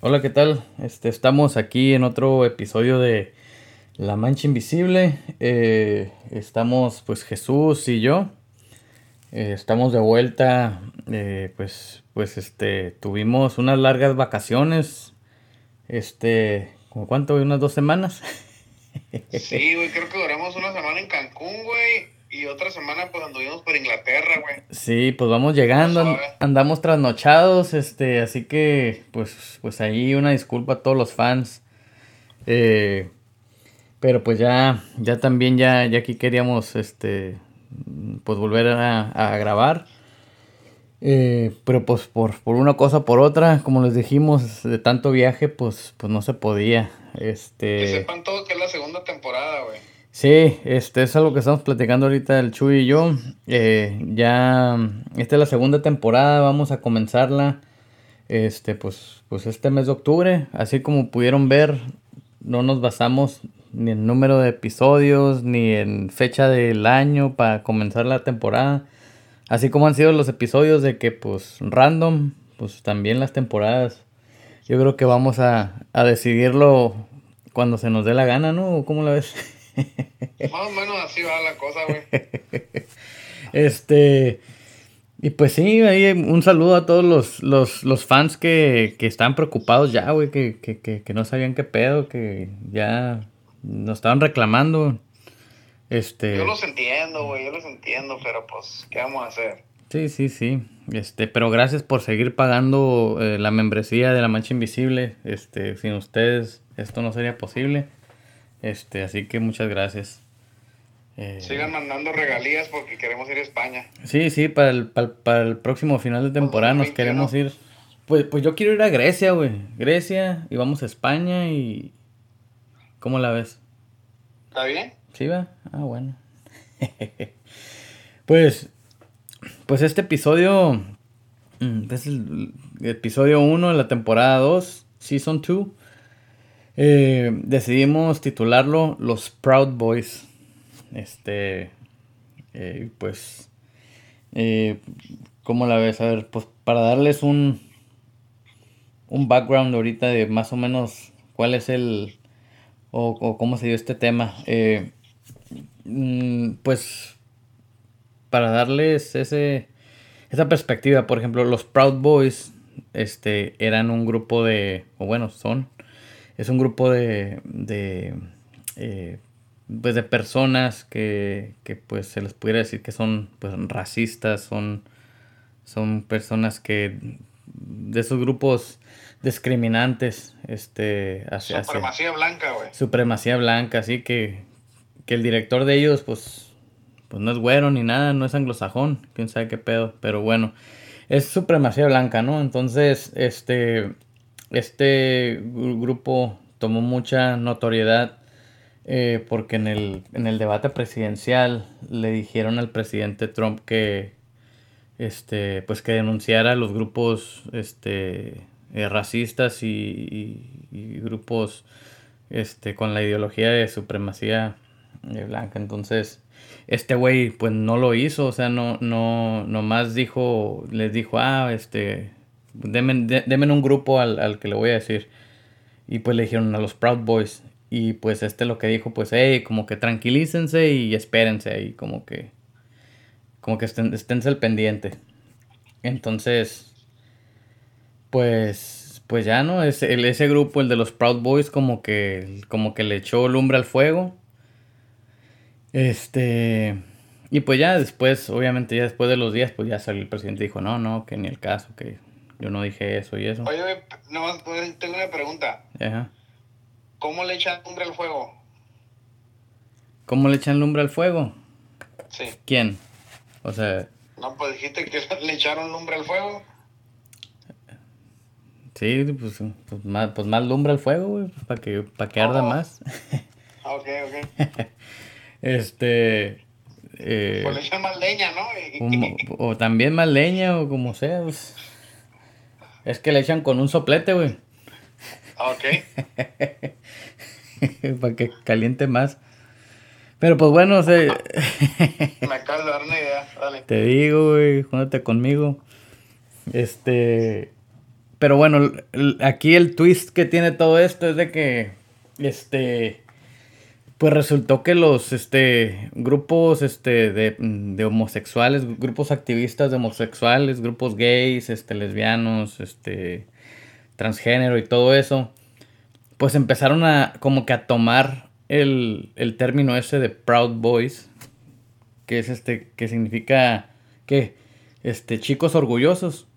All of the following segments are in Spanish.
Hola, ¿qué tal? Este, estamos aquí en otro episodio de La Mancha Invisible. Eh, estamos, pues, Jesús y yo. Eh, estamos de vuelta. eh, pues, pues, este, tuvimos unas largas vacaciones. Este, ¿como cuánto? ¿Unas dos semanas? Sí, güey, creo que duramos una semana en Cancún, güey. Y otra semana, pues anduvimos por Inglaterra, güey. Sí, pues vamos llegando, andamos trasnochados, este, así que pues, pues ahí una disculpa a todos los fans. Eh, pero pues ya, ya también ya, ya aquí queríamos este pues volver a, a grabar. Eh, pero pues por, por una cosa o por otra, como les dijimos, de tanto viaje, pues, pues no se podía. Que Este. sepan todos que es la segunda temporada. Sí, este es algo que estamos platicando ahorita el Chuy y yo. Eh, ya, esta es la segunda temporada, vamos a comenzarla. Este, pues, pues este mes de octubre. Así como pudieron ver, no nos basamos ni en número de episodios, ni en fecha del año para comenzar la temporada. Así como han sido los episodios de que, pues, random, pues también las temporadas. Yo creo que vamos a, a decidirlo cuando se nos dé la gana, ¿no? ¿Cómo la ves? Más o menos así va la cosa, güey. Este. Y pues sí, ahí un saludo a todos los, los, los fans que, que están preocupados ya, güey, que, que, que, que no sabían qué pedo, que ya nos estaban reclamando. Este. Yo los entiendo, güey, yo los entiendo, pero pues, ¿qué vamos a hacer? Sí, sí, sí. Este, pero gracias por seguir pagando eh, la membresía de la Mancha Invisible. Este, sin ustedes esto no sería posible. Este, así que muchas gracias. Eh, Sigan mandando regalías porque queremos ir a España. Sí, sí, para el, para, el- para el próximo final de temporada nos 2021. queremos ir. Pues, pues yo quiero ir a Grecia, güey. Grecia, y vamos a España y... ¿Cómo la ves? ¿Está bien? ¿Sí va? Ah, bueno. pues, pues este episodio... mm, Es el episodio 1 de la temporada 2, Season 2. Eh, decidimos titularlo Los Proud Boys. Este... eh, pues... Eh, ¿Cómo la ves? A ver, pues para darles un... Un background ahorita de más o menos cuál es el... O, o cómo se dio este tema. Eh, mm, pues para darles ese esa perspectiva, por ejemplo, los Proud Boys este eran un grupo de o bueno, son es un grupo de de eh, pues de personas que, que pues se les pudiera decir que son pues racistas, son son personas que de esos grupos discriminantes este hacia, hacia- Supremacía blanca, güey. supremacía blanca, así que, que el director de ellos, pues, pues no es güero ni nada, no es anglosajón, quién sabe qué pedo, pero bueno, es supremacía blanca, ¿no? Entonces, este, este gru- grupo tomó mucha notoriedad eh, porque en el, en el debate presidencial le dijeron al presidente Trump que, este, pues que denunciara los grupos, este, eh, racistas y, y- y grupos, este, con la ideología de supremacía eh, blanca. Entonces, este güey, pues no lo hizo, o sea, no, no, nomás dijo, les dijo, ah, este, denme, de- un grupo al, al que le voy a decir. Y pues le dijeron a los Proud Boys. Y pues este lo que dijo, pues, hey, como que tranquilícense y espérense ahí, como que, como que estén, esténse al pendiente. Entonces, pues, pues ya, ¿no? Ese, el- ese grupo, el de los Proud Boys, como que, como que le echó lumbre al fuego. Este, y pues ya después, obviamente ya después de los días, pues ya salió el presidente y dijo, no, no, que ni el caso, que yo no dije eso y eso. Oye, nomás pues, tengo una pregunta. Ajá. ¿Cómo le echan lumbre al fuego? ¿Cómo le echan lumbre al fuego? Sí. ¿Quién? O sea, No, pues dijiste que le echaron lumbre al fuego. sí, pues, pues, más, pues más lumbre al fuego, güey, para que, para que arda Oh. más. Ah, ok, ok. Este, eh, Pues le echan más leña, ¿no? Como- o también más leña o como sea, pues. Es que le echan con un soplete, güey, Ah, ok. para que caliente más. Pero pues bueno, o sea, Me acabas de dar una idea. Dale. te digo, güey, júntate conmigo. Este, pero bueno, aquí el twist que tiene todo esto es de que, este, pues resultó que los, este, grupos, este, de, de homosexuales, grupos activistas de homosexuales, grupos gays, este, lesbianos, este, transgénero y todo eso, pues empezaron a, como que a tomar el, el término ese de Proud Boys, que es este, que significa, ¿qué? Este, chicos orgullosos.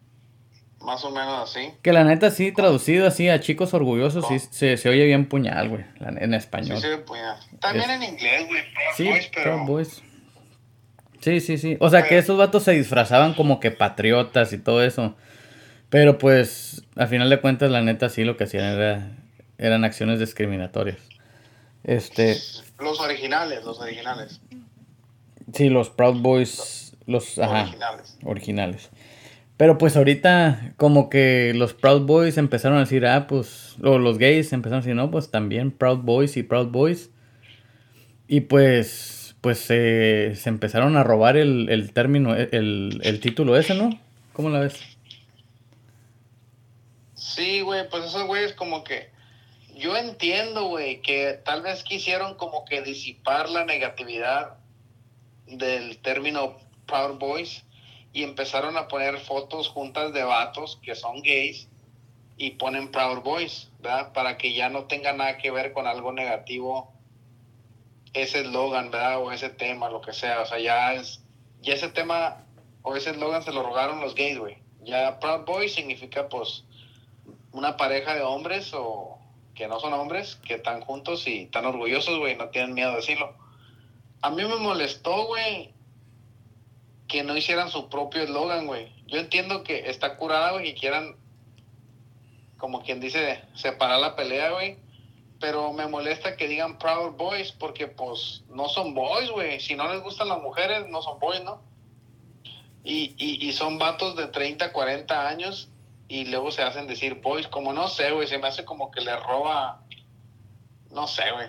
Más o menos así. Que la neta sí, traducido así a chicos orgullosos, sí se, se, oye bien puñal, güey, en español. Sí, se oye puñal. También en inglés, güey, sí, Boys, pero... Boys. Sí, sí, sí. O sea, que esos vatos se disfrazaban como que patriotas y todo eso. Pero pues, al final de cuentas, la neta sí lo que hacían era, eran acciones discriminatorias. Este... Los originales, los originales. Sí, los Proud Boys, los... Ajá, originales. Originales. Pero pues ahorita como que los Proud Boys empezaron a decir, ah, pues, o los gays empezaron a decir, no, pues también Proud Boys y Proud Boys. Y pues, pues se empezaron a robar el, el término, el, el, título ese, ¿no? ¿Cómo la ves? Sí, güey, pues esos güeyes como que, yo entiendo, güey, que tal vez quisieron como que disipar la negatividad del término Proud Boys y empezaron a poner fotos juntas de vatos que son gays y ponen Proud Boys, ¿verdad? Para que ya no tenga nada que ver con algo negativo ese eslogan, ¿verdad? O ese tema, lo que sea. O sea, ya es, ya ese tema o ese eslogan se lo rogaron los gays, güey. Ya Proud Boys significa, pues, una pareja de hombres o que no son hombres, que están juntos y están orgullosos, güey, no tienen miedo de decirlo. A mí me molestó, güey, que no hicieran su propio eslogan, güey. Yo entiendo que está curada, güey, y quieran, como quien dice, separar la pelea, güey. Pero me molesta que digan Proud Boys, porque pues no son boys, güey. Si no les gustan las mujeres, no son boys, ¿no? Y, y, y son vatos de 30, 40 años y luego se hacen decir boys, como no sé, güey, se me hace como que le roba, no sé, güey.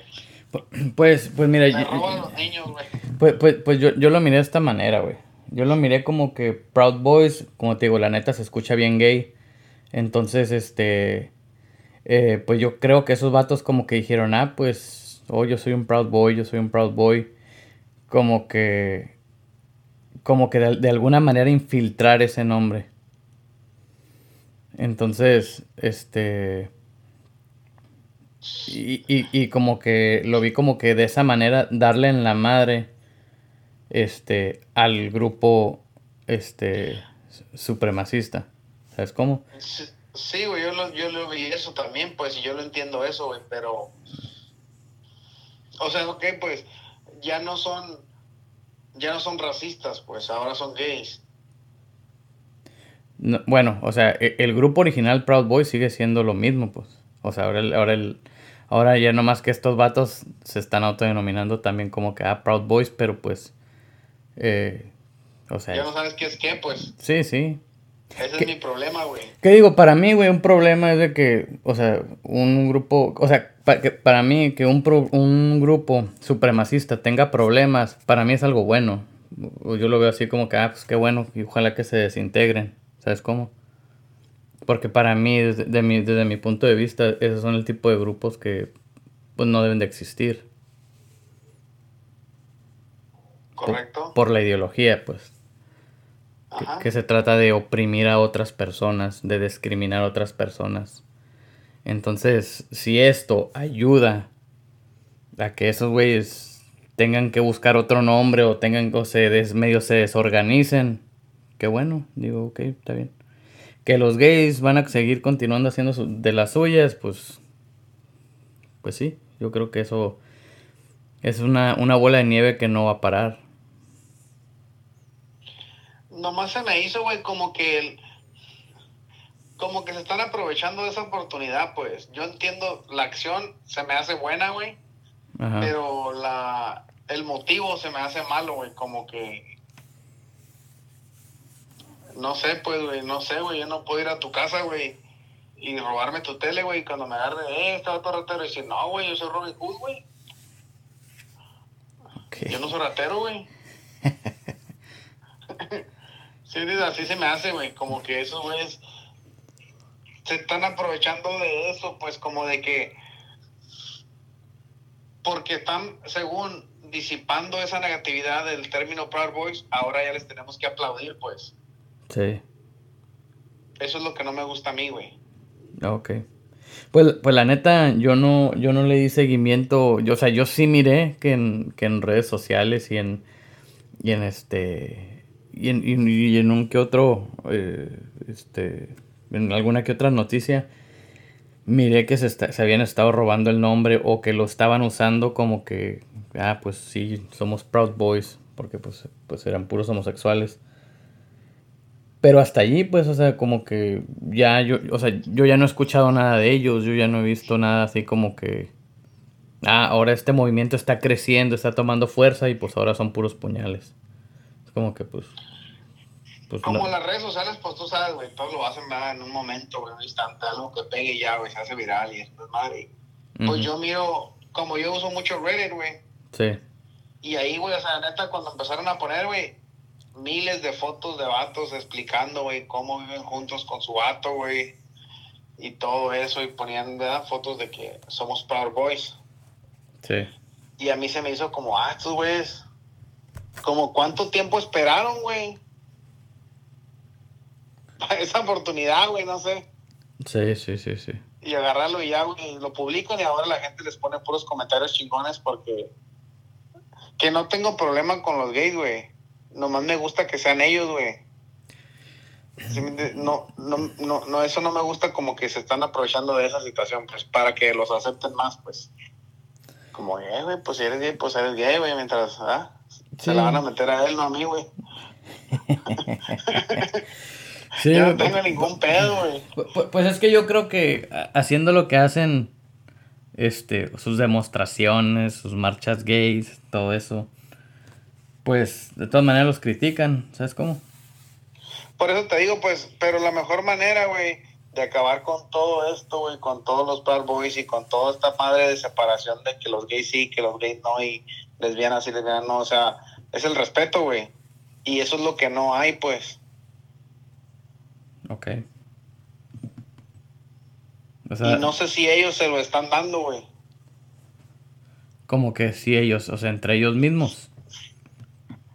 Pues, pues mira, le roba a los niños, güey. Pues, pues, pues yo, yo lo miré de esta manera, güey. Yo lo miré como que Proud Boys, como te digo, la neta se escucha bien gay. Entonces, este, eh, pues yo creo que esos vatos como que dijeron, ah, pues, oh, yo soy un Proud Boy, yo soy un Proud Boy. Como que, como que de, alguna manera infiltrar ese nombre. Entonces, este... Y, y, y, como que lo vi como que de esa manera darle en la madre este, al grupo este, supremacista. ¿Sabes cómo? Sí, güey, yo lo, yo lo vi eso también, pues, y yo lo entiendo eso, güey, pero... O sea, ok, pues, ya no son, ya no son racistas, pues, ahora son gays. bueno, o sea, e, el, grupo original Proud Boys sigue siendo lo mismo, pues. O sea, ahora el, ahora el, ahora ya nomás que estos vatos se están autodenominando también como que ah, Proud Boys, pero pues eh, o sea, ya no sabes qué es qué, pues. Sí, sí. Ese es mi problema, güey. ¿Qué digo? Para mí, güey, un problema es de que, o sea, un grupo, o sea, para, que, para mí que un, un grupo supremacista tenga problemas, para mí es algo bueno. Yo lo veo así como que, ah, pues qué bueno, y ojalá que se desintegren. ¿Sabes cómo? Porque para mí, desde, mi, desde mi punto de vista, esos son el tipo de grupos que pues no deben de existir. Correcto. Por, la ideología, pues. Que, se trata de oprimir a otras personas, de discriminar a otras personas. Entonces, si esto ayuda a que esos güeyes tengan que buscar otro nombre o tengan o se des, medio se desorganicen, qué bueno, digo, ok, está bien. Que los gays van a seguir continuando haciendo de las suyas, pues, pues sí, yo creo que eso es una, una bola de nieve que no va a parar nomás se me hizo, güey, como que como que se están aprovechando de esa oportunidad, pues. Yo entiendo, la acción se me hace buena, güey. Pero la, el motivo se me hace malo, güey. Como que. No sé, pues, güey. No sé, güey. Yo no puedo ir a tu casa, güey. Y robarme tu tele, güey. Cuando me agarre, eh, estaba todo ratero. Y decir, no, güey, yo soy Robin Hood, güey. Yo no soy ratero, güey. Sí, así se me hace, güey. Como que esos güeyes se están aprovechando de eso, pues como de que, porque están, según disipando esa negatividad del término Proud Boys, ahora ya les tenemos que aplaudir, pues. Sí. Eso es lo que no me gusta a mí, güey. Ok. Pues, pues la neta, yo no, yo no le di seguimiento. Yo, o sea, yo sí miré que en, que en redes sociales y en, y en este. Y en, y, en un que otro. Eh, este. En alguna que otra noticia. Miré que se, habían estado robando el nombre o que lo estaban usando como que. Ah, pues sí, somos Proud Boys. Porque pues, pues eran puros homosexuales. Pero hasta allí, pues, o sea, como que ya yo, o sea, yo ya no he escuchado nada de ellos, yo ya no he visto nada así como que, ah, ahora este movimiento está creciendo, está tomando fuerza y pues ahora son puros puñales. Como que, pues... pues como las redes sociales, pues tú sabes, güey, todos lo hacen en un momento, güey, un instante, algo que pegue y ya, güey, se hace viral y es madre. Pues yo miro, como yo uso mucho Reddit, güey. Sí. Y ahí, güey, o sea, neta, cuando empezaron a poner, güey, miles de fotos de vatos explicando, güey, cómo viven juntos con su vato, güey, y todo eso, y ponían fotos de que somos Proud Boys. Sí. Y a mí se me hizo como, ah, estos güeyes, como cuánto tiempo esperaron, güey. Esa oportunidad, güey, no sé. Sí, sí, sí, sí. Y agarrarlo y ya, güey, lo publican y ahora la gente les pone puros comentarios chingones porque... Que no tengo problema con los gays, güey nomás me gusta que sean ellos, güey. No, no, no, no, eso no me gusta como que se están aprovechando de esa situación, pues para que los acepten más, pues. Como, eh, güey, pues si eres gay, pues eres gay, güey, mientras, ¿ah? Se la van a meter a él, no a mí, güey. sí, yo no tengo ningún pedo, güey. Pues es que yo creo que haciendo lo que hacen, este, sus demostraciones, sus marchas gays, todo eso pues de todas maneras los critican, ¿sabes cómo? Por eso te digo, pues, pero la mejor manera, güey, de acabar con todo esto, güey, con todos los bad boys y con toda esta madre de separación de que los gays sí, que los gays no y lesbianas y lesbianas no, o sea, es el respeto, güey. Y eso es lo que no hay, pues. Ok. y no sé si ellos se lo están dando, güey. Como que si ellos, o sea, entre ellos mismos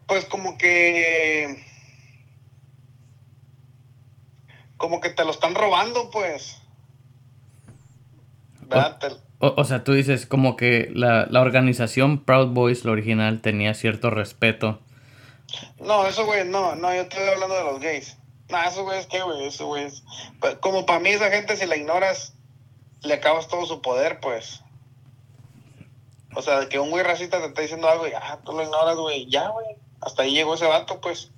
pues como que como que te lo están robando, pues. O, sea, tú dices como que la, la, organización Proud Boys, la original, tenía cierto respeto. No, eso, güey, no, no, yo estoy hablando de los gays. No, eso, güey, es que, güey, eso, güey, es... Como para mí esa gente, si la ignoras, le acabas todo su poder, pues. O sea, que un güey racista te está diciendo algo y, ah, tú lo ignoras, güey, ya, güey hasta ahí llegó ese vato, pues.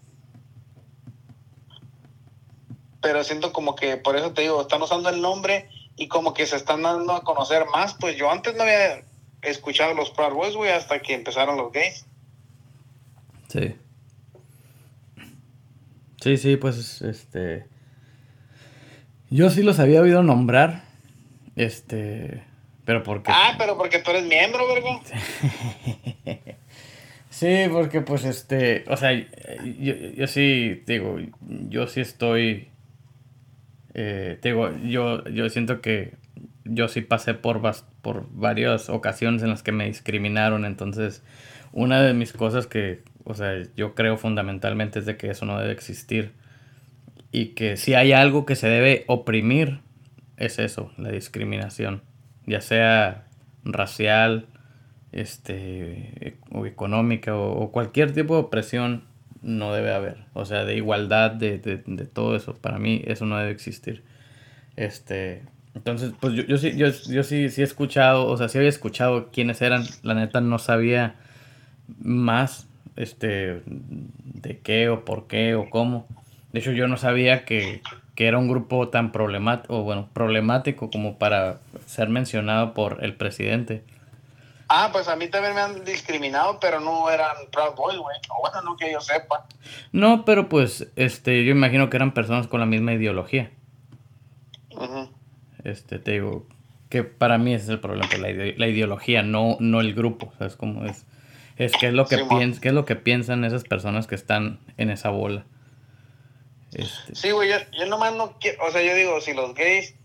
Pero siento como que, por eso te digo, están usando el nombre y como que se están dando a conocer más. Pues yo antes no había escuchado los Proud Boys, güey, hasta que empezaron los gays. Sí. Sí, sí, pues este. Yo sí los había oído nombrar. Este. Pero porque. Ah, pero porque tú eres miembro, ¿verdad? Sí, porque pues este, o sea, yo, yo sí, digo, yo sí estoy, eh, digo, yo, yo siento que yo sí pasé por, por varias ocasiones en las que me discriminaron, entonces una de mis cosas que, o sea, yo creo fundamentalmente es de que eso no debe existir y que si hay algo que se debe oprimir, es eso, la discriminación, ya sea racial, este, o económica o, cualquier tipo de opresión no debe haber. O sea, de igualdad, de, de, de, todo eso. Para mí eso no debe existir. Este, entonces, pues yo, yo, sí, yo, yo sí, sí he escuchado, o sea, sí había escuchado quiénes eran. La neta no sabía más este, de qué o por qué o cómo. De hecho, yo no sabía que, que era un grupo tan problemático, o bueno, problemático como para ser mencionado por el presidente. Ah, pues a mí también me han discriminado, pero no eran Proud Boys, güey. O bueno, no que yo sepa. No, pero pues, este, yo imagino que eran personas con la misma ideología. Este, te digo, que para mí ese es el problema, la, la ideología, no, no el grupo, ¿sabes cómo es? Es que es lo que sí, es lo que piensan esas personas que están en esa bola. Este. Sí, güey, yo, yo nomás no quiero, o sea, yo digo, si los gays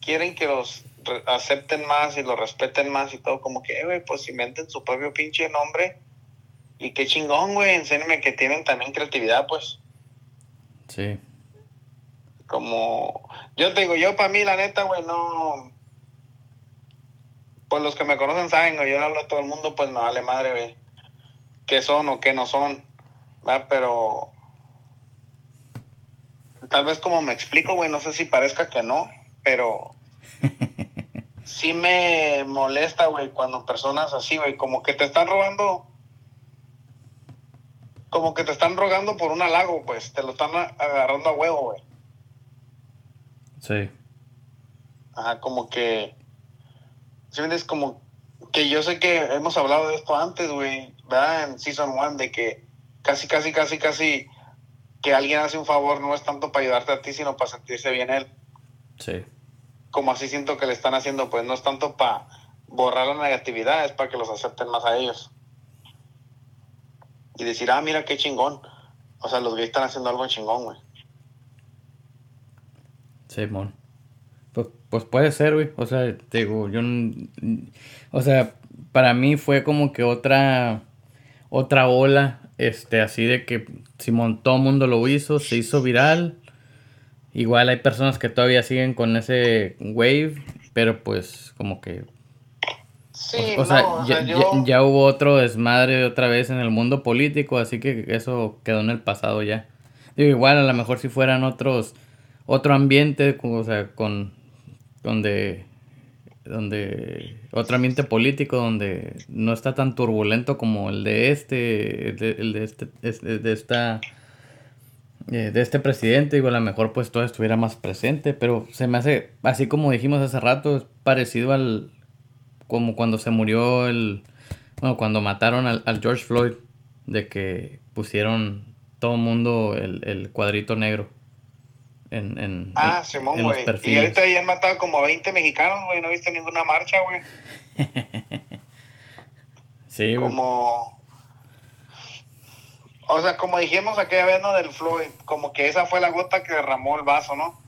quieren que los acepten más y los respeten más y todo, como que, eh, güey, pues inventen su propio pinche nombre. Y qué chingón, güey, enséñame que tienen también creatividad, pues. Sí. Como, yo te digo, yo para mí, la neta, güey, no. Pues los que me conocen saben, güey, yo hablo a todo el mundo, pues me vale madre, güey. ¿Qué son o qué no son? ¿verdad? Pero. Tal vez como me explico, güey, no sé si parezca que no, pero sí me molesta, güey, cuando personas así, güey, como que te están robando, como que te están rogando por un halago, pues, te lo están agarrando a huevo, güey. Sí. Ajá, como que, ¿sí es como que yo sé que hemos hablado de esto antes, güey, ¿verdad? En Season 1, de que casi, casi, casi, casi que alguien hace un favor no es tanto para ayudarte a ti, sino para sentirse bien él. Sí como así siento que le están haciendo, pues no es tanto para borrar la negatividad, es para que los acepten más a ellos. Y decir, ah, mira qué chingón. O sea, los gays están haciendo algo chingón, güey. Sí, mon. Pues, pues puede ser, güey. O sea, te digo, yo. O sea, para mí fue como que otra. Otra ola. Este, así de que Simón, todo mundo lo hizo, se hizo viral. Igual hay personas que todavía siguen con ese wave, pero pues como que... Sí, o, sea, ya, hubo otro desmadre otra vez en el mundo político, así que eso quedó en el pasado ya. Digo, igual a lo mejor si fueran otros, otro ambiente, o sea, con, donde, donde, otro ambiente político donde no está tan turbulento como el de este, el de, el de este, de esta eh, de este presidente, digo, a lo mejor pues todo estuviera más presente, pero se me hace, así como dijimos hace rato, es parecido al, como cuando se murió el, bueno, cuando mataron al, George Floyd, de que pusieron todo el mundo el, cuadrito negro. En, en, ah, Simón, güey. Y ahorita ya han matado como 20 mexicanos, güey. No he visto ninguna marcha, güey. sí, Como, o sea, como dijimos aquella vez, ¿no? Del Floyd, como que esa fue la gota que derramó el vaso, ¿no?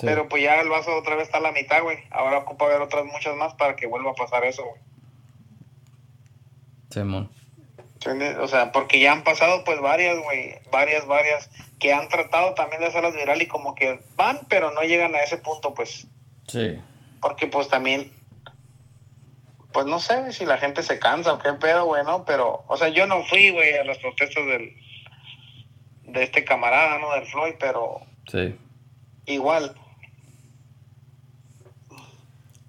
Pero pues ya el vaso otra vez está a la mitad, güey. Ahora ocupa ver otras muchas más para que vuelva a pasar eso, güey. Simón. O sea, porque ya han pasado pues varias, güey, varias, varias, que han tratado también de hacerlas viral y como que van, pero no llegan a ese punto, pues. Sí. Porque pues también pues no sé si la gente se cansa o qué pedo, güey, ¿no? Pero, o sea, yo no fui, güey, a las protestas del, de este camarada, ¿no? Del Floyd, pero... Sí. Igual.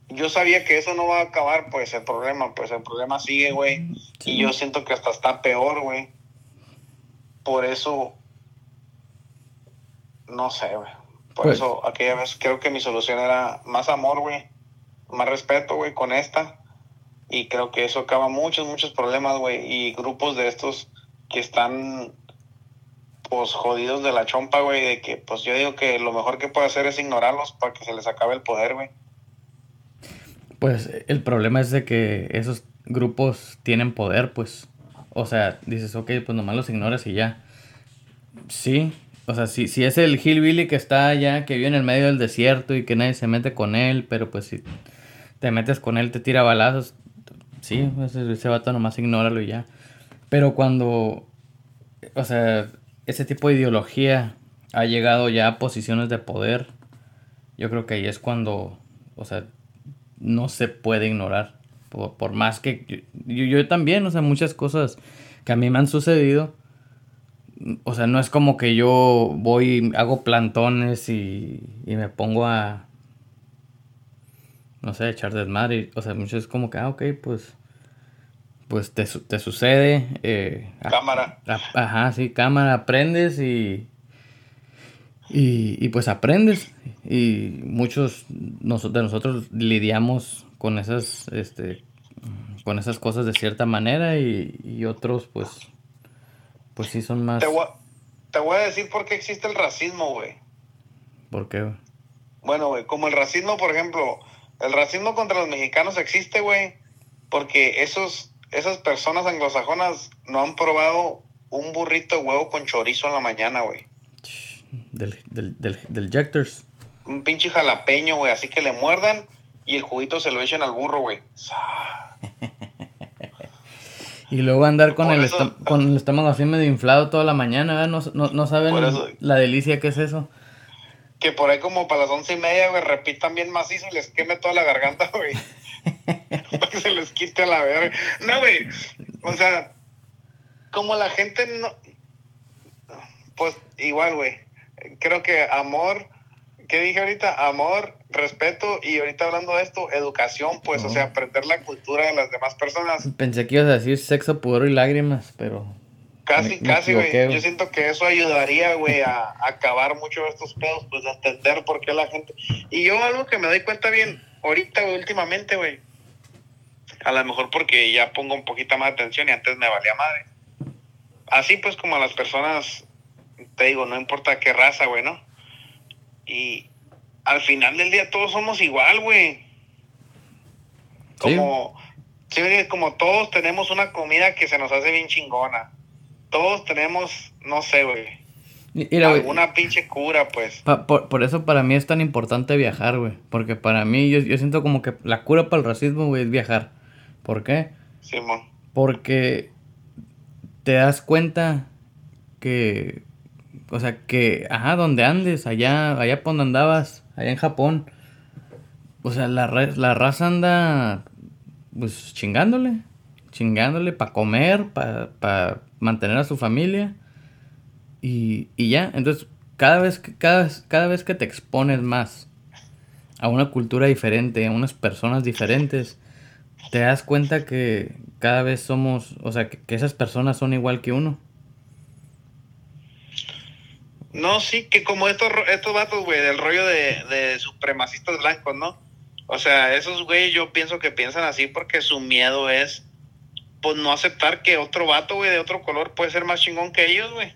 Yo sabía que eso no va a acabar, pues, el problema, pues, el problema sigue, güey. Y yo siento que hasta está peor, güey. Por eso... No sé, güey. Por pues eso, aquella vez creo que mi solución era más amor, güey. Más respeto, güey, con esta y creo que eso acaba muchos, muchos problemas, güey. Y grupos de estos que están, pues, jodidos de la chompa, güey, de que, pues, yo digo que lo mejor que puede hacer es ignorarlos para que se les acabe el poder, güey. Pues el problema es de que esos grupos tienen poder, pues. O sea, dices, ok, pues nomás los ignoras y ya. Sí, o sea, si, si es el hillbilly que está allá, que vive en el medio del desierto y que nadie se mete con él, pero pues si te metes con él, te tira balazos, Sí, ese, ese vato nomás ignóralo y ya. Pero cuando, o sea, ese tipo de ideología ha llegado ya a posiciones de poder, yo creo que ahí es cuando, o sea, no se puede ignorar. Por, más que yo, yo, también, o sea, muchas cosas que a mí me han sucedido. O sea, no es como que yo voy, hago plantones y, y me pongo a, no sé, echar desmadre. O sea, mucho es como que, ah, ok, pues, pues te, te sucede. Eh, cámara. ajá, sí, cámara, aprendes y, y, pues aprendes. Y muchos de nosotros lidiamos con esas, este, con esas cosas de cierta manera y, otros, pues, pues sí son más... Te voy, te voy a decir por qué existe el racismo, güey. ¿Por qué, Bueno, güey, como el racismo, por ejemplo, el racismo contra los mexicanos existe, güey, porque esos, esas personas anglosajonas no han probado un burrito de huevo con chorizo en la mañana, güey. Del, del, del, del Jectors. un pinche jalapeño, güey, así que le muerdan y el juguito se lo echen al burro, güey. Y luego andar con el, con el estómago así medio inflado toda la mañana, ¿verdad? No, no, no saben la delicia que es eso. Que por ahí como para las once y media, güey, repitan bien macizo y les queme toda la garganta, güey. para que se les quite a la verga. No, güey. O sea, como la gente no... Pues igual, güey. Creo que amor ¿qué dije ahorita? Amor, respeto y ahorita hablando de esto, educación, pues, o sea, aprender la cultura de las demás personas. Pensé que ibas a decir sexo, pudor y lágrimas, pero... Casi, casi, güey. Yo siento que eso ayudaría, güey, a, acabar mucho de estos pedos, pues, a entender por qué la gente... Y yo algo que me doy cuenta bien, ahorita, güey, últimamente, güey, a lo mejor porque ya pongo un poquito más de atención y antes me valía madre. Así, pues, como a las personas, te digo, no importa qué raza, güey, ¿no? Y al final del día todos somos igual, güey. Como, ¿Sí? como todos tenemos una comida que se nos hace bien chingona. Todos tenemos, no sé, güey. Alguna pinche cura, pues. por, eso para mí es tan importante viajar, güey. Porque para mí, yo, yo siento como que la cura para el racismo, güey, es viajar. ¿Por qué? Simón. Porque te das cuenta que o sea, que, ajá, donde andes, allá, allá por donde andabas, allá en Japón. O sea, la, la raza anda, pues, chingándole. Chingándole para comer, para mantener a su familia. Y, y ya, entonces, cada vez, que, cada, cada vez que te expones más a una cultura diferente, a unas personas diferentes, te das cuenta que cada vez somos, o sea, que esas personas son igual que uno. No, sí, que como estos, estos vatos, güey, del rollo de, de supremacistas blancos, ¿no? O sea, esos güey yo pienso que piensan así porque su miedo es, pues, no aceptar que otro vato, güey, de otro color puede ser más chingón que ellos, güey.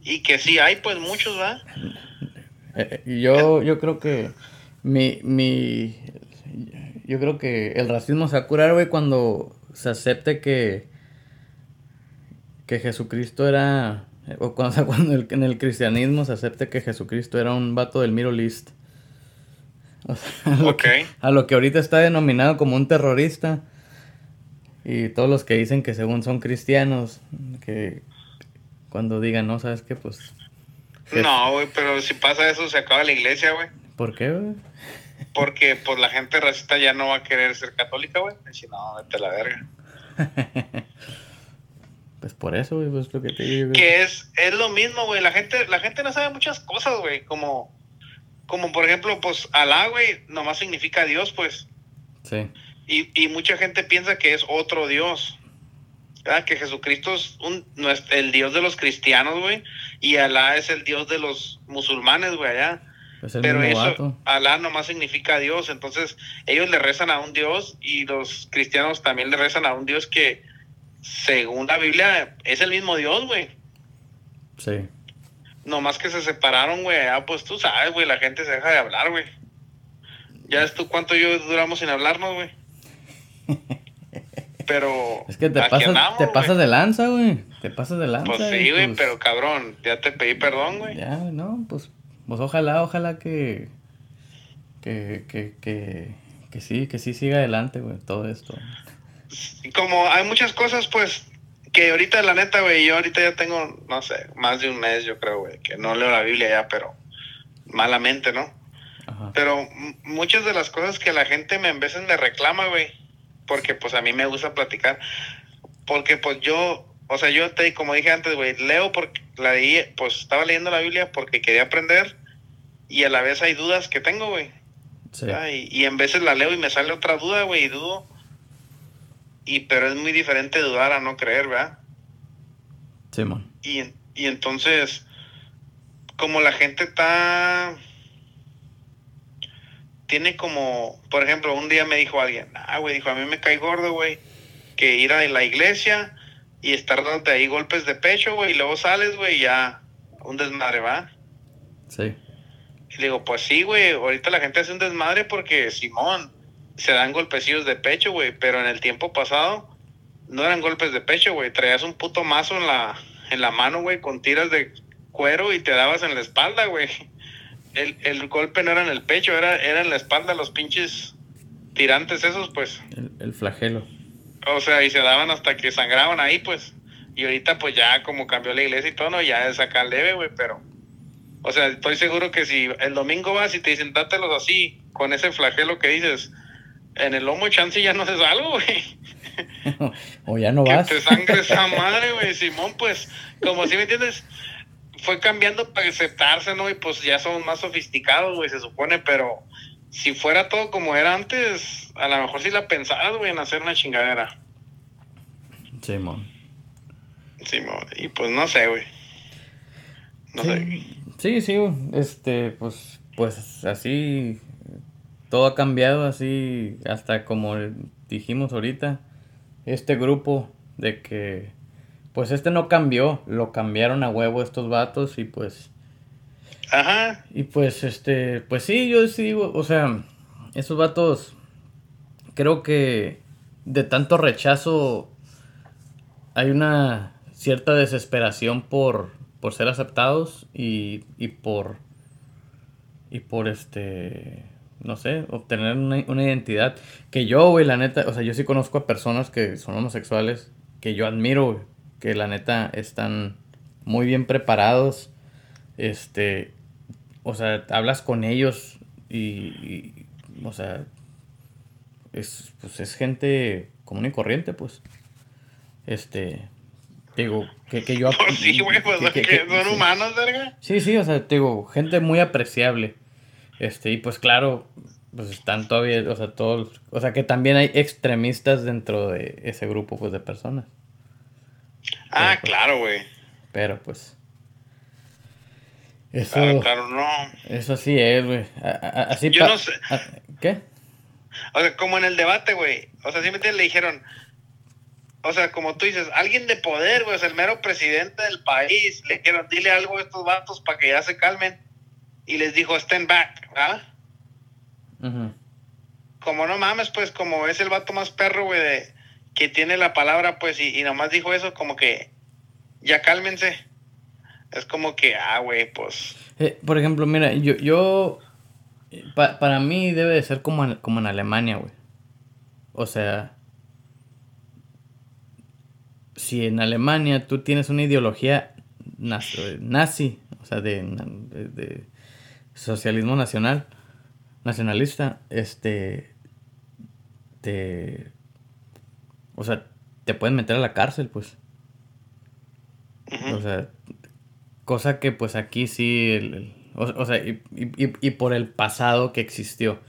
Y que sí hay, pues, muchos, ¿va? Eh, eh, yo, yo creo que mi, mi, yo creo que el racismo se va a curar, güey, cuando se acepte que, que Jesucristo era o cuando, cuando en el cristianismo se acepte que Jesucristo era un vato del Middle East. a, lo que, a lo que ahorita está denominado como un terrorista. Y todos los que dicen que según son cristianos, que cuando digan, no, ¿sabes qué? Pues... No, güey, pero si pasa eso se acaba la iglesia, güey. ¿Por qué, güey? Porque pues la gente racista ya no va a querer ser católica, güey. Si no, vete a la verga. Pues por eso, güey, pues lo que te digo. Que es, es lo mismo, güey. La gente, la gente no sabe muchas cosas, güey. Como, como por ejemplo, pues Alá, güey, nomás significa Dios, pues. Sí. Y, y mucha gente piensa que es otro Dios. ¿verdad? Que Jesucristo es, un, no es el Dios de los cristianos, güey. Y Alá es el Dios de los musulmanes, güey, allá. Pero eso, Alá nomás significa Dios. Entonces, ellos le rezan a un Dios y los cristianos también le rezan a un Dios que según la Biblia, es el mismo Dios, güey. Sí. Nomás que se separaron, güey. Ah, pues tú sabes, güey, la gente se deja de hablar, güey. Ya es tú cuánto yo duramos sin hablarnos, güey. Pero. Es que te, pasas, te pasas de lanza, güey. Te pasas de lanza. Pues sí, güey, pues pero cabrón, ya te pedí perdón, güey. Ya, no, pues, pues ojalá, ojalá que. Que, que, que, que sí, que sí siga adelante, güey, todo esto como hay muchas cosas, pues, que ahorita, la neta, güey, yo ahorita ya tengo, no sé, más de un mes, yo creo, güey, que no leo la Biblia ya, pero malamente, ¿no? Pero muchas de las cosas que la gente me en veces me reclama, güey, porque pues a mí me gusta platicar, porque pues yo, o sea, yo te, como dije antes, güey, leo porque la pues estaba leyendo la Biblia porque quería aprender y a la vez hay dudas que tengo, güey. Sí. Y, y en veces la leo y me sale otra duda, güey, y dudo y pero es muy diferente dudar a no creer, ¿verdad? Sí, man. Y, y entonces, como la gente está... Tiene como, por ejemplo, un día me dijo alguien, ah, güey, dijo, a mí me cae gordo, güey, que ir a la iglesia y estar dándote ahí golpes de pecho, güey, y luego sales, güey, ya un desmadre, ¿va? Sí. Y le digo, pues sí, güey, ahorita la gente hace un desmadre porque Simón, se dan golpecillos de pecho, güey, pero en el tiempo pasado no eran golpes de pecho, güey, traías un puto mazo en la, en la mano, güey, con tiras de cuero y te dabas en la espalda, güey. El, el, golpe no era en el pecho, era, era en la espalda, los pinches tirantes esos, pues. El, el flagelo. O sea, y se daban hasta que sangraban ahí, pues. Y ahorita, pues ya como cambió la iglesia y todo, no, ya es acá leve, güey, pero. O sea, estoy seguro que si el domingo vas y te dicen, dátelos así, con ese flagelo que dices, en el lomo chance ya no haces algo, güey. o ya no vas. Que te sangre esa madre, güey. Simón, pues, como si me entiendes, fue cambiando para aceptarse, ¿no? Y pues ya somos más sofisticados, güey, se supone, pero si fuera todo como era antes, a lo mejor sí la pensabas, güey, en hacer una chingadera. Simón. Simón, y pues no sé, güey. No sé. Sí, sí, este, pues, pues así, todo ha cambiado así, hasta como dijimos ahorita, este grupo de que, pues este no cambió, lo cambiaron a huevo estos vatos y pues... Ajá. Y pues, este, pues sí, yo sí o sea, esos vatos, creo que de tanto rechazo hay una cierta desesperación por, por ser aceptados y, y por, y por este, no sé, obtener una, identidad. Que yo, güey, la neta, o sea, yo sí conozco a personas que son homosexuales, que yo admiro, que la neta están muy bien preparados. Este, o sea, hablas con ellos y, o sea, es, pues es gente común y corriente, pues. Este, digo, que, que yo... sí, güey, pues que, son humanos, verga. Sí, sí, o sea, digo, gente muy apreciable. Este, y pues claro, pues están todavía, o sea, todos, o sea, que también hay extremistas dentro de ese grupo, pues, de personas. Ah, pues, claro, güey. Pero pues... Eso, claro, claro, no. Eso sí es, güey. Así Yo no sé. ¿Qué? O sea, como en el debate, güey. O sea, simplemente le dijeron, o sea, como tú dices, alguien de poder, güey, es el mero presidente del país. Le dijeron, dile algo a estos vatos para que ya se calmen y les dijo, stand back, ¿ah? Como no mames, pues como es el vato más perro, güey, de, que tiene la palabra, pues, y, y nomás dijo eso, como que, ya cálmense. Es como que, ah, güey, pues. Eh, por ejemplo, mira, yo, yo, para mí debe de ser como en, como en Alemania, güey. O sea, si en Alemania tú tienes una ideología nazi, o sea, de, de socialismo nacional, nacionalista, este, te, o sea, te pueden meter a la cárcel, pues. O sea, cosa que pues aquí sí, o, sea, y, y, por el pasado que existió.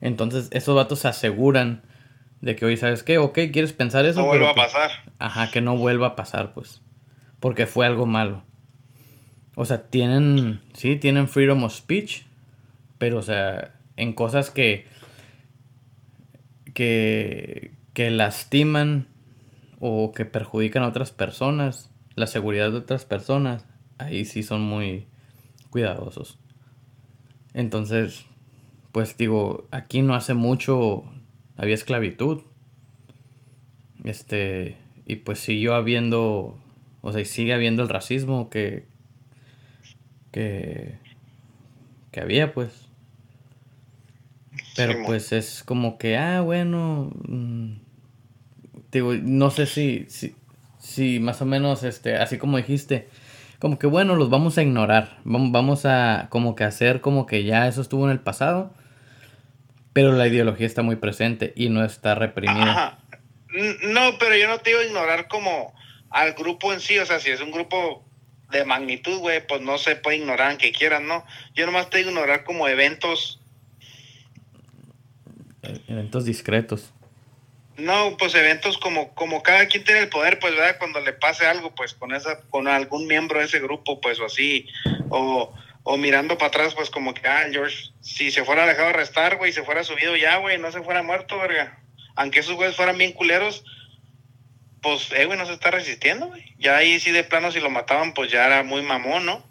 Entonces, esos vatos se aseguran de que hoy, ¿sabes qué? Ok, ¿quieres pensar eso? No vuelva a pasar. Ajá, que no vuelva a pasar, pues. Porque fue algo malo. O sea, tienen, sí, tienen freedom of speech, pero, o sea, en cosas que, que, que lastiman o que perjudican a otras personas, la seguridad de otras personas, ahí sí son muy cuidadosos. Entonces, pues digo, aquí no hace mucho había esclavitud. Este, y pues siguió habiendo, o sea, sigue habiendo el racismo que, que, que había, pues. Pero pues es como que, ah, bueno, mm, digo, no sé si, si, si más o menos, este, así como dijiste, como que bueno, los vamos a ignorar, vamos, vamos a como que hacer como que ya eso estuvo en el pasado, pero la ideología está muy presente y no está reprimida. No, pero yo no te digo ignorar como al grupo en sí, o sea, si es un grupo de magnitud, güey, pues no se puede ignorar aunque quieran, ¿no? Yo nomás te digo ignorar como eventos. Eventos discretos. No, pues eventos como, como cada quien tiene el poder, pues, ¿verdad? Cuando le pase algo, pues, con esa, con algún miembro de ese grupo, pues, o así, o, o mirando para atrás, pues, como que, ah, George, si se fuera dejado arrestar, güey, se fuera subido ya, güey, no se fuera muerto, verga. Aunque esos güeyes fueran bien culeros, pues, eh, güey, no se está resistiendo, güey. Ya ahí sí de plano si lo mataban, pues ya era muy mamón, ¿no?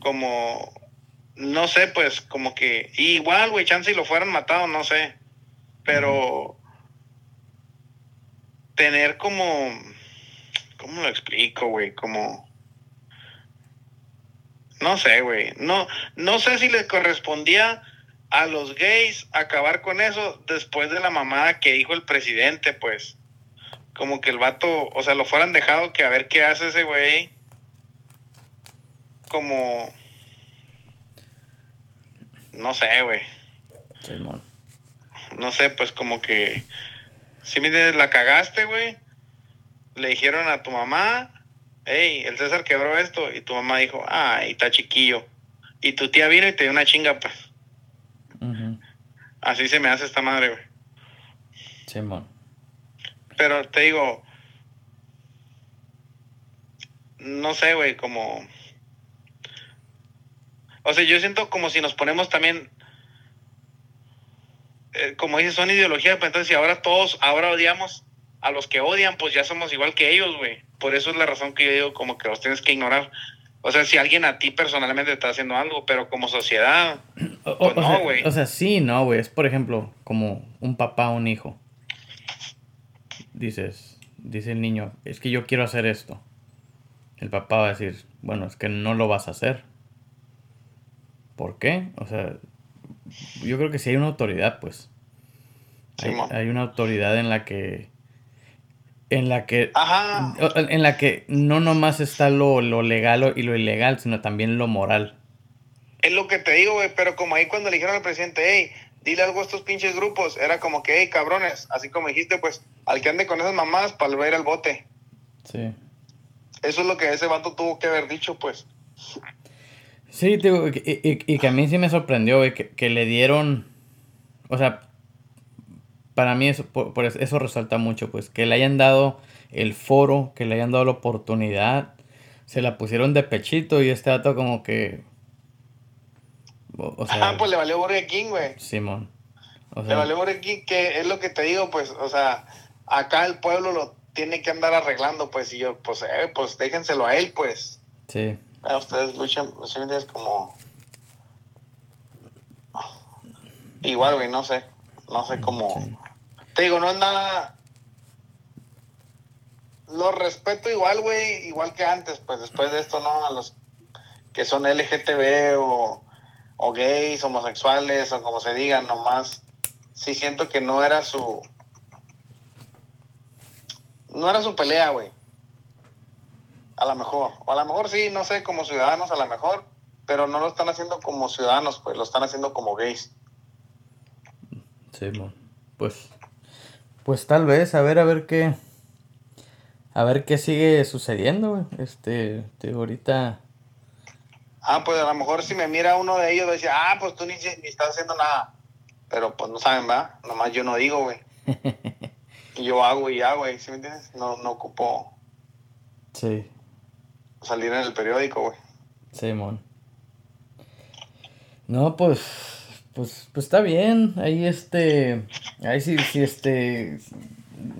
Como, no sé, pues, como que, igual, güey, chance si lo fueran matado, no sé. Pero tener como, ¿cómo lo explico, güey? Como, No sé, güey. No, no sé si les correspondía a los gays acabar con eso después de la mamada que dijo el presidente, pues. Como que el vato, o sea, lo fueran dejado que a ver qué hace ese güey. Como. No sé, güey. no sé, pues como que. Si me la cagaste, güey. Le dijeron a tu mamá, hey, el César quebró esto. Y tu mamá dijo, ay, está chiquillo. Y tu tía vino y te dio una chinga, pues. Así se me hace esta madre, güey. Simón. Pero te digo, no sé, güey, como... O sea, yo siento como si nos ponemos también, eh, como dices, son ideologías, pero entonces si ahora todos, ahora odiamos a los que odian, pues ya somos igual que ellos, güey. Por eso es la razón que yo digo como que los tienes que ignorar. O sea, si alguien a ti personalmente está haciendo algo, pero como sociedad, pues no, güey. O, sea, sí, no, güey. Es, por ejemplo, como un papá o un hijo. Dices, dice el niño, es que yo quiero hacer esto. El papá va a decir, bueno, es que no lo vas a hacer. ¿Por qué? O sea, yo creo que sí hay una autoridad, pues. hay una autoridad en la que en la que en la que no nomás está lo, legal y lo ilegal, sino también lo moral. Es lo que te digo, güey, pero como ahí cuando le dijeron al presidente, hey, dile algo a estos pinches grupos, era como que, hey, cabrones, así como dijiste, pues, al que ande con esas mamás para ver al bote. Sí. Eso es lo que ese vato tuvo que haber dicho, pues. Sí, digo, y, y, que a mí sí me sorprendió, güey, que, que le dieron, o sea, para mí eso, por, eso resalta mucho, pues que le hayan dado el foro, que le hayan dado la oportunidad, se la pusieron de pechito y este dato como que... O sea, pues le valió Burger King, güey. Simón. le valió Burger King, que es lo que te digo, pues, o sea, acá el pueblo lo tiene que andar arreglando, pues, y yo, pues, eh, pues déjenselo a él, pues. Sí. A ustedes luchan, es como... Igual, güey, no sé. No sé cómo... Te digo, no es nada. Lo respeto igual, güey, igual que antes, pues después de esto, ¿no? A los que son LGTB o, o gays, homosexuales, o como se digan, nomás. Sí siento que no era su. No era su pelea, güey. A lo mejor. O a lo mejor sí, no sé, como ciudadanos, a lo mejor. Pero no lo están haciendo como ciudadanos, pues lo están haciendo como gays. Sí, pues pues tal vez, a ver, a ver qué. A ver qué sigue sucediendo, güey. Este, te ahorita. Ah, pues a lo mejor si me mira uno de ellos, va a decir, ah, pues tú ni, ni estás haciendo nada. Pero pues no saben, ¿verdad? Nomás yo no digo, güey. yo hago y hago, güey, ¿sí me entiendes? No, no ocupo. Sí. Salir en el periódico, güey. Sí, mon. No, pues pues, pues está bien. Ahí este. Ahí sí, sí, este.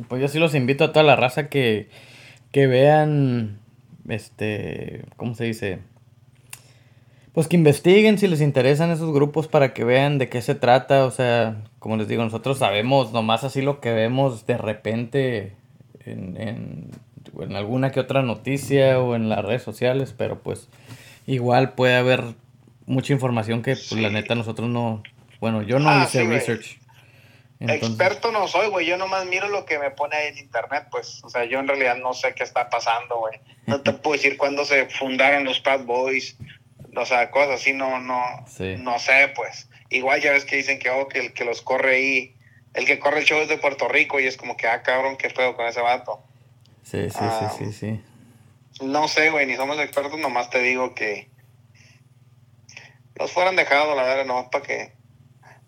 Pues yo sí los invito a toda la raza que, que vean. Este. ¿Cómo se dice? Pues que investiguen si les interesan esos grupos para que vean de qué se trata. O sea, como les digo, nosotros sabemos nomás así lo que vemos de repente en, en, en alguna que otra noticia o en las redes sociales, pero pues igual puede haber mucha información que pues, la neta nosotros no, bueno, yo no ah, hice research. Experto no soy, güey, yo nomás miro lo que me pone ahí en internet, pues, o sea, yo en realidad no sé qué está pasando, güey. No te puedo decir cuándo se fundaron los Proud Boys, o sea, cosas así, no, no, no sé, pues. Igual ya ves que dicen que, oh, que el que los corre ahí, el que corre el show es de Puerto Rico y es como que, ah, cabrón, qué pedo con ese vato. Sí, sí, sí, ah, sí, sí. No sé, güey, ni somos expertos, nomás te digo que los fueran dejado, la verdad, nomás para que,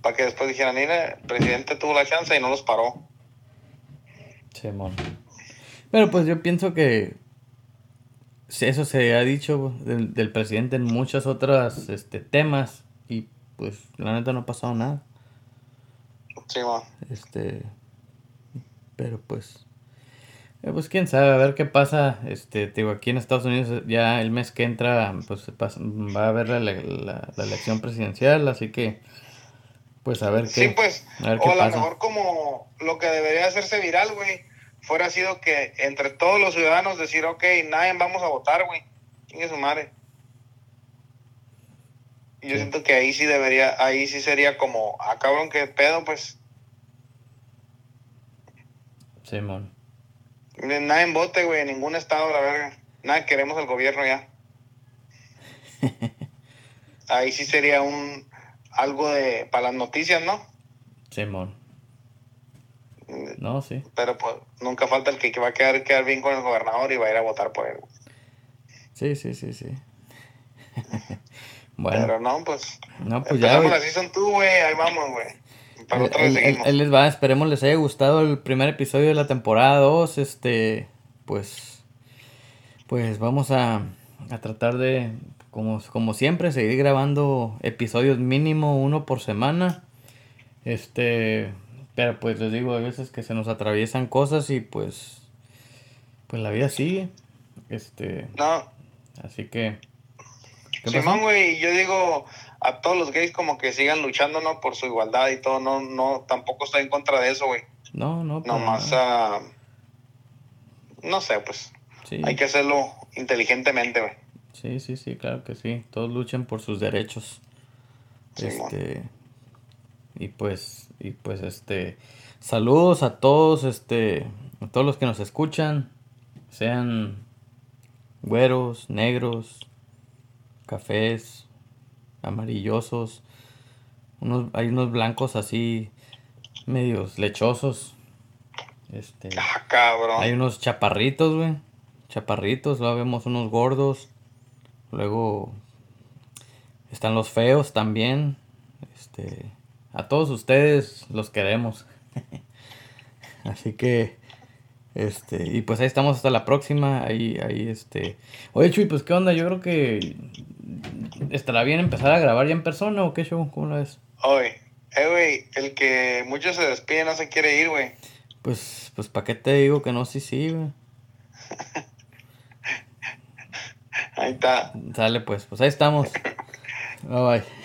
para que después dijeran, mira, el presidente tuvo la chance y no los paró. Simón. Pero pues yo pienso que eso se ha dicho del, presidente en muchas otras este, temas y pues la neta no ha pasado nada. Sí, Este, pero pues eh, pues quién sabe, a ver qué pasa. Este, digo, aquí en Estados Unidos ya el mes que entra, pues va a haber la, elección presidencial, así que, pues a ver qué. Sí, pues, o a lo mejor como lo que debería hacerse viral, güey, fuera sido que entre todos los ciudadanos decir, ok, nadie vamos a votar, güey. ¿Quién es su madre? Yo siento que ahí sí debería, ahí sí sería como, ah, cabrón, qué pedo, pues. Simón. Nada en bote, güey, en ningún estado, la verga. Nada, queremos el gobierno ya. ahí sí sería un algo de para las noticias, ¿no? Simón. No, sí. Pero pues nunca falta el que, que va a quedar, quedar bien con el gobernador y va a ir a votar por él. Sí, sí, sí, sí. bueno. Pero no, pues. No, pues ya. la season tú, güey. Ahí vamos, güey. Para otra vez seguimos. Él les va, esperemos les haya gustado el primer episodio de la temporada 2. Este, pues. Pues vamos a, a tratar de, como, como siempre, seguir grabando episodios mínimo uno por semana. Este, pero pues les digo, a veces que se nos atraviesan cosas y pues, pues la vida sigue. Este. No. Así que. Simón, güey, yo digo a todos los gays como que sigan luchando, ¿no? Por su igualdad y todo, no, no, tampoco estoy en contra de eso, güey. No, no. Nomás, uh, no sé, pues. Sí. Hay que hacerlo inteligentemente, güey. Sí, sí, sí, claro que sí. Todos luchan por sus derechos. este. Y pues, y pues este. Saludos a todos, este. A todos los que nos escuchan. Sean güeros, negros, cafés, amarillosos. Unos, hay unos blancos así medios lechosos. Este, ah, cabrón. Hay unos chaparritos, güey. Chaparritos, luego vemos unos gordos. Luego están los feos también. Este, a todos ustedes los queremos. Así que este, y pues ahí estamos hasta la próxima. Ahí, ahí, este. Oye, Chuy, pues qué onda, yo creo que estará bien empezar a grabar ya en persona o qué show, ¿cómo lo ves? Oye, eh, güey, el que muchos se despide no se quiere ir, güey. Pues, pues, ¿para qué te digo que no? Sí, sí, güey. ahí está. Sale, pues, pues ahí estamos. Bye bye.